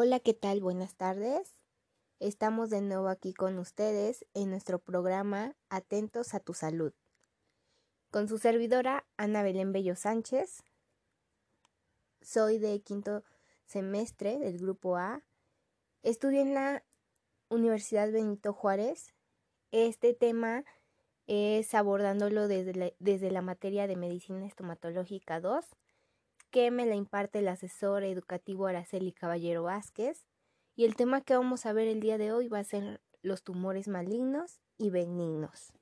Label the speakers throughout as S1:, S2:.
S1: Hola, ¿qué tal? Buenas tardes. Estamos de nuevo aquí con ustedes en nuestro programa Atentos a tu Salud. Con su servidora Ana Belén Bello Sánchez. Soy de quinto semestre del grupo A. Estudio en la Universidad Benito Juárez. Este tema es abordándolo desde la, desde la materia de Medicina Estomatológica 2 que me la imparte el asesor educativo Araceli Caballero Vázquez. Y el tema que vamos a ver el día de hoy va a ser los tumores malignos y benignos.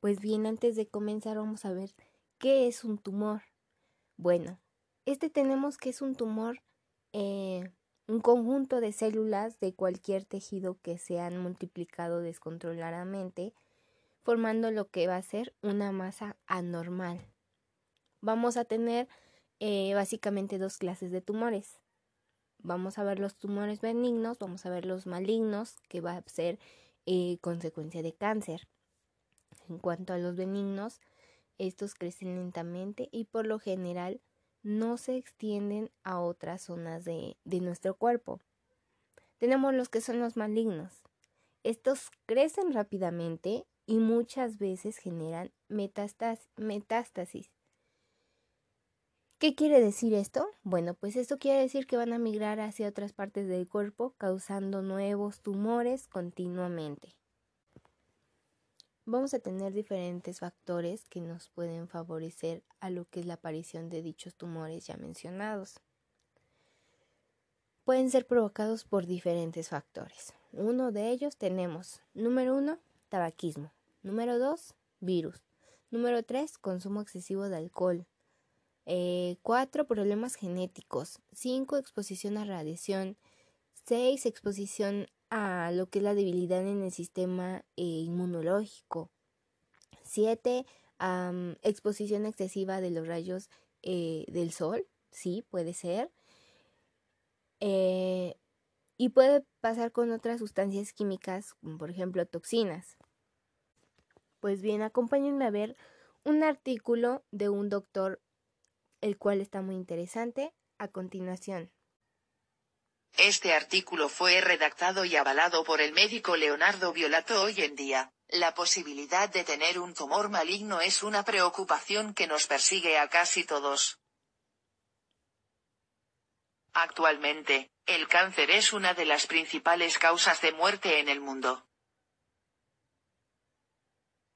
S1: Pues bien, antes de comenzar vamos a ver qué es un tumor. Bueno, este tenemos que es un tumor, eh, un conjunto de células de cualquier tejido que se han multiplicado descontroladamente, formando lo que va a ser una masa anormal vamos a tener eh, básicamente dos clases de tumores. Vamos a ver los tumores benignos, vamos a ver los malignos, que va a ser eh, consecuencia de cáncer. En cuanto a los benignos, estos crecen lentamente y por lo general no se extienden a otras zonas de, de nuestro cuerpo. Tenemos los que son los malignos. Estos crecen rápidamente y muchas veces generan metástasis ¿Qué quiere decir esto? Bueno, pues esto quiere decir que van a migrar hacia otras partes del cuerpo causando nuevos tumores continuamente. Vamos a tener diferentes factores que nos pueden favorecer a lo que es la aparición de dichos tumores ya mencionados. Pueden ser provocados por diferentes factores. Uno de ellos tenemos, número uno, tabaquismo. Número dos, virus. Número tres, consumo excesivo de alcohol. 4. Eh, problemas genéticos. 5. Exposición a radiación. 6. Exposición a lo que es la debilidad en el sistema eh, inmunológico. 7. exposición excesiva de los rayos eh, del sol. Sí, puede ser. y puede pasar con otras sustancias químicas, como por ejemplo toxinas. Pues bien, acompáñenme a ver un artículo de un doctor el cual está muy interesante, a continuación.
S2: Este artículo fue redactado y avalado por el médico Leonardo Violato hoy en día. La posibilidad de tener un tumor maligno es una preocupación que nos persigue a casi todos. Actualmente, el cáncer es una de las principales causas de muerte en el mundo.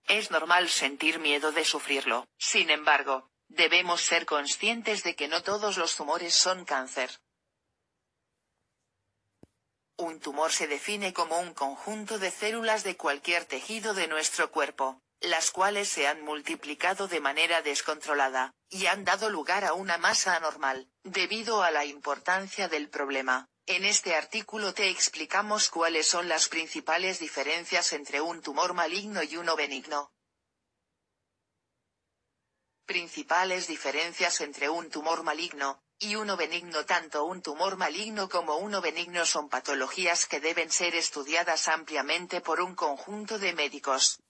S2: Es normal sentir miedo de sufrirlo, sin embargo, Debemos ser conscientes de que no todos los tumores son cáncer. Un tumor se define como un conjunto de células de cualquier tejido de nuestro cuerpo, las cuales se han multiplicado de manera descontrolada, y han dado lugar a una masa anormal, debido a la importancia del problema. En este artículo te explicamos cuáles son las principales diferencias entre un tumor maligno y uno benigno. Principales diferencias entre un tumor maligno y uno benigno. Tanto un tumor maligno como uno benigno son patologías que deben ser estudiadas ampliamente por un conjunto de médicos.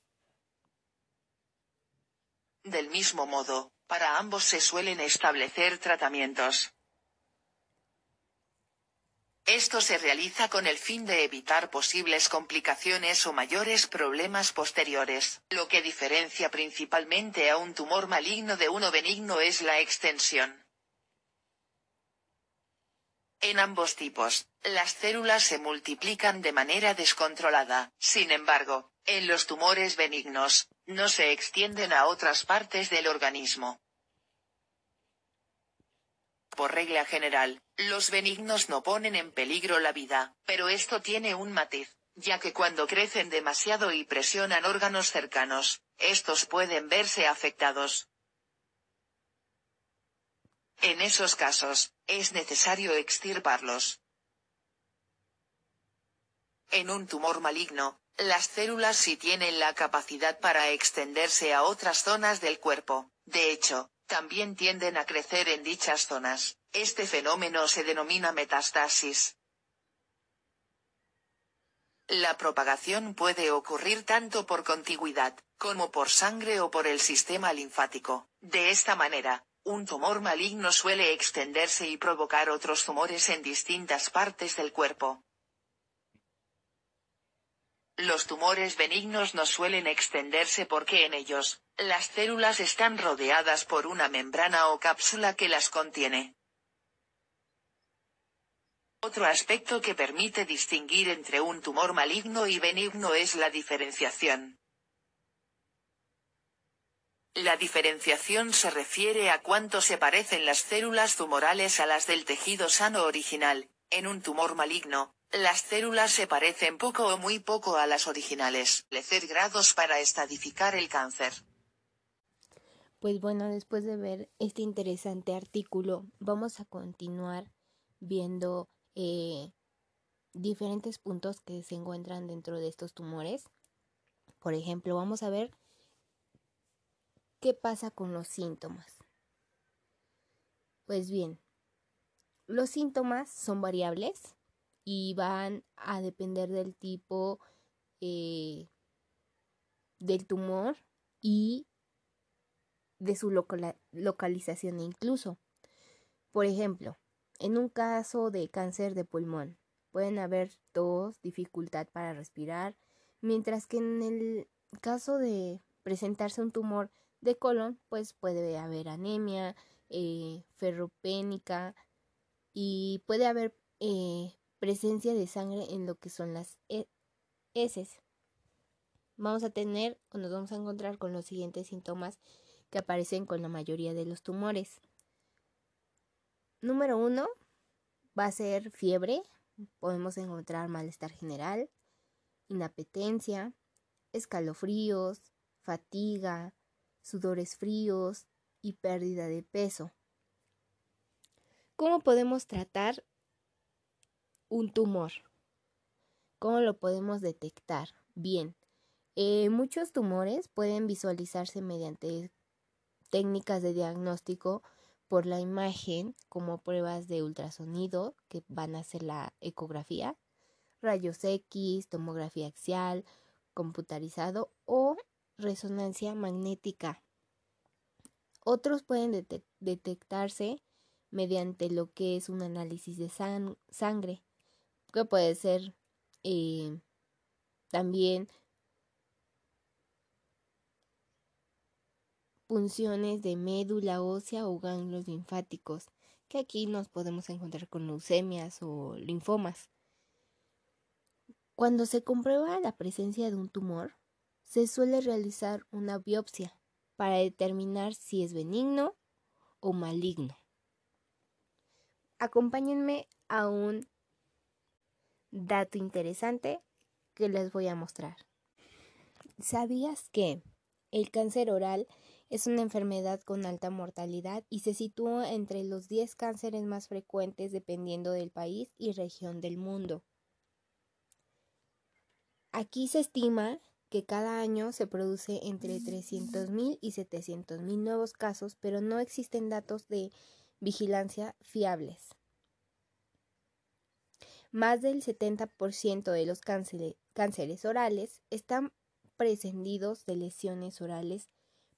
S2: Del mismo modo, para ambos se suelen establecer tratamientos. Esto se realiza con el fin de evitar posibles complicaciones o mayores problemas posteriores. Lo que diferencia principalmente a un tumor maligno de uno benigno es la extensión. En ambos tipos, las células se multiplican de manera descontrolada, sin embargo, en los tumores benignos, no se extienden a otras partes del organismo. Por regla general, los benignos no ponen en peligro la vida, pero esto tiene un matiz, ya que cuando crecen demasiado y presionan órganos cercanos, estos pueden verse afectados. En esos casos, es necesario extirparlos. En un tumor maligno, las células sí tienen la capacidad para extenderse a otras zonas del cuerpo, de hecho, también tienden a crecer en dichas zonas. Este fenómeno se denomina metástasis. La propagación puede ocurrir tanto por contigüidad, como por sangre o por el sistema linfático. De esta manera, Un tumor maligno suele extenderse y provocar otros tumores en distintas partes del cuerpo. Los tumores benignos no suelen extenderse porque en ellos, las células están rodeadas por una membrana o cápsula que las contiene. Otro aspecto que permite distinguir entre un tumor maligno y benigno es la diferenciación. La diferenciación se refiere a cuánto se parecen las células tumorales a las del tejido sano original. En un tumor maligno, las células se parecen poco o muy poco a las originales. Lecer grados para estadificar el cáncer.
S1: Pues bueno, después de ver este interesante artículo, vamos a continuar viendo eh, diferentes puntos que se encuentran dentro de estos tumores. Por ejemplo, vamos a ver qué pasa con los síntomas. Pues bien, los síntomas son variables y van a depender del tipo eh, del tumor y de su localización incluso. Por ejemplo, en un caso de cáncer de pulmón, pueden haber tos, dificultad para respirar, mientras que en el caso de presentarse un tumor de colon, pues puede haber anemia, eh, ferropénica y puede haber eh, presencia de sangre en lo que son las heces. Vamos a tener o nos vamos a encontrar con los siguientes síntomas que aparecen con la mayoría de los tumores. Número uno va a ser fiebre. Podemos encontrar malestar general, inapetencia, escalofríos, fatiga, sudores fríos y pérdida de peso. ¿Cómo podemos tratar un tumor? ¿Cómo lo podemos detectar? Bien, eh, muchos tumores pueden visualizarse mediante técnicas de diagnóstico por la imagen como pruebas de ultrasonido que van a ser la ecografía, rayos X, tomografía axial, computarizado o resonancia magnética. Otros pueden detectarse mediante lo que es un análisis de sangre, que puede ser eh, también funciones de médula ósea o ganglios linfáticos, que aquí nos podemos encontrar con leucemias o linfomas. Cuando se comprueba la presencia de un tumor, se suele realizar una biopsia para determinar si es benigno o maligno. Acompáñenme a un dato interesante que les voy a mostrar. ¿Sabías que el cáncer oral es una enfermedad con alta mortalidad y se sitúa entre los 10 cánceres más frecuentes dependiendo del país y región del mundo. Aquí se estima que cada año se produce entre 300.000 y 700.000 nuevos casos, pero no existen datos de vigilancia fiables. Más del 70% de los cánceres orales están precedidos de lesiones orales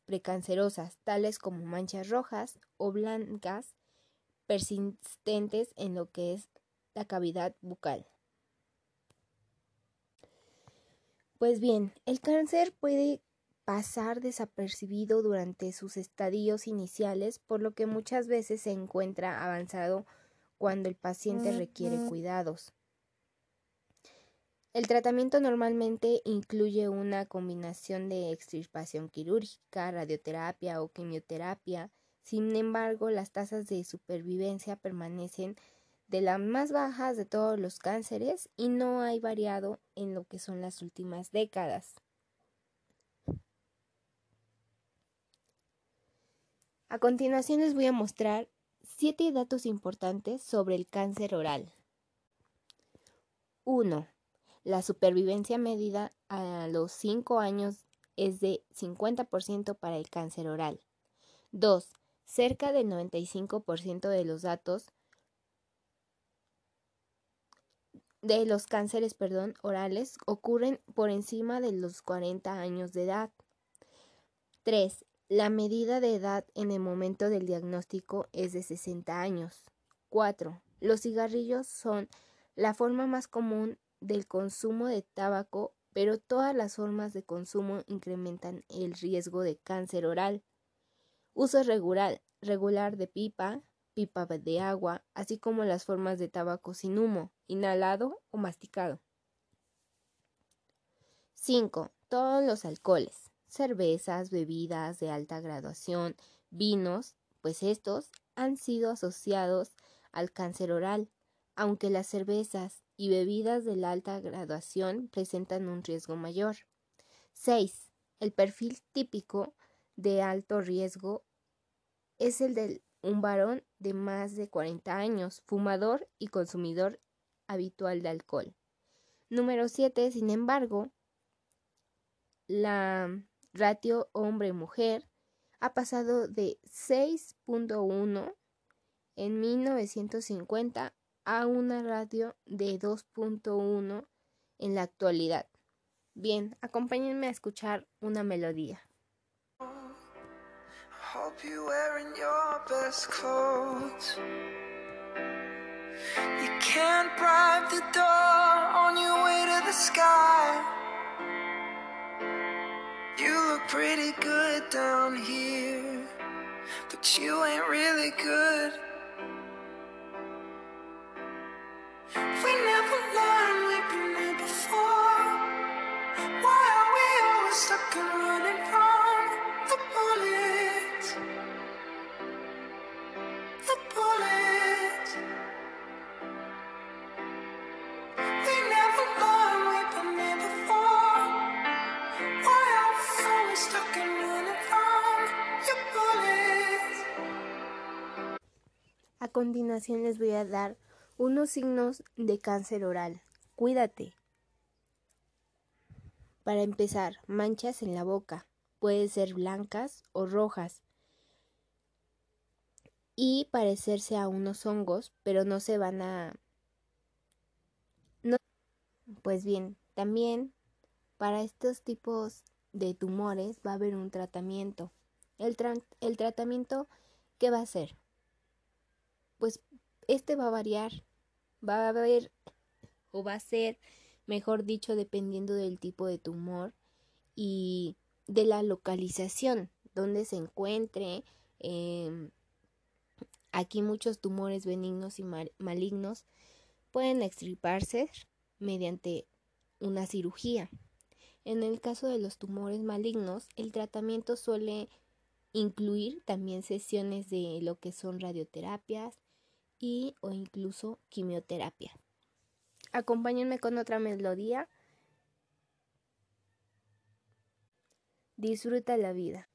S1: precancerosas, tales como manchas rojas o blancas persistentes en lo que es la cavidad bucal. Pues bien, el cáncer puede pasar desapercibido durante sus estadios iniciales, por lo que muchas veces se encuentra avanzado cuando el paciente requiere cuidados. El tratamiento normalmente incluye una combinación de extirpación quirúrgica, radioterapia o quimioterapia. Sin embargo, las tasas de supervivencia permanecen de las más bajas de todos los cánceres y no hay variado en lo que son las últimas décadas. A continuación les voy a mostrar siete datos importantes sobre el cáncer oral. 1. La supervivencia medida a los 5 años es de 50% para el cáncer oral. 2. Cerca del 95% de los datos de los cánceres perdón, orales ocurren por encima de los 40 años de edad. 3. La medida de edad en el momento del diagnóstico es de 60 años. 4. Los cigarrillos son la forma más común del consumo de tabaco, pero todas las formas de consumo incrementan el riesgo de cáncer oral. Uso regular, regular de pipa, pipa de agua, así como las formas de tabaco sin humo, inhalado o masticado. 5. Todos los alcoholes, cervezas, bebidas de alta graduación, vinos, pues estos han sido asociados al cáncer oral, aunque las cervezas y bebidas de alta graduación presentan un riesgo mayor. 6. El perfil típico de alto riesgo es el de un varón de más de 40 años, fumador y consumidor habitual de alcohol. Número 7. Sin embargo, la ratio hombre-mujer ha pasado de 6.1 en 1950 a una radio de 2.1 en la actualidad. Bien, acompáñenme a escuchar una melodía. Hope you're wearing your best clothes. You can't bribe the door on your way to the sky. Pretty good down here, but you ain't really good. We never learned we've been here before. Why are we always stuck and running from the bullets? The bullets. Continuación les voy a dar unos signos de cáncer oral. Cuídate. Para empezar, manchas en la boca. Pueden ser blancas o rojas. Y parecerse a unos hongos, pero no se van a... No... Pues bien, también para estos tipos de tumores va a haber un tratamiento. El, el tratamiento, ¿qué va a ser? Pues este va a variar, va a haber o va a ser, mejor dicho, dependiendo del tipo de tumor y de la localización donde se encuentre. Eh, aquí muchos tumores benignos y malignos pueden extirparse mediante una cirugía. En el caso de los tumores malignos, el tratamiento suele incluir también sesiones de lo que son radioterapias, y o incluso quimioterapia. Acompáñenme con otra melodía. Disfruta la vida.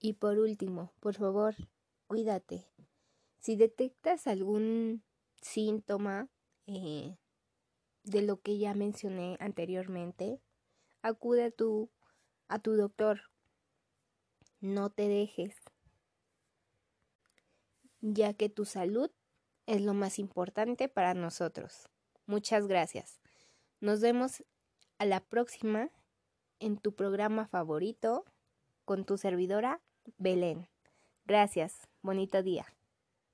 S1: Y por último, por favor, cuídate. Si detectas algún síntoma, eh, de lo que ya mencioné anteriormente, acude a a tu doctor. No te dejes, ya que tu salud es lo más importante para nosotros. Muchas gracias. Nos vemos a la próxima en tu programa favorito con tu servidora Belén. Gracias. Bonito día.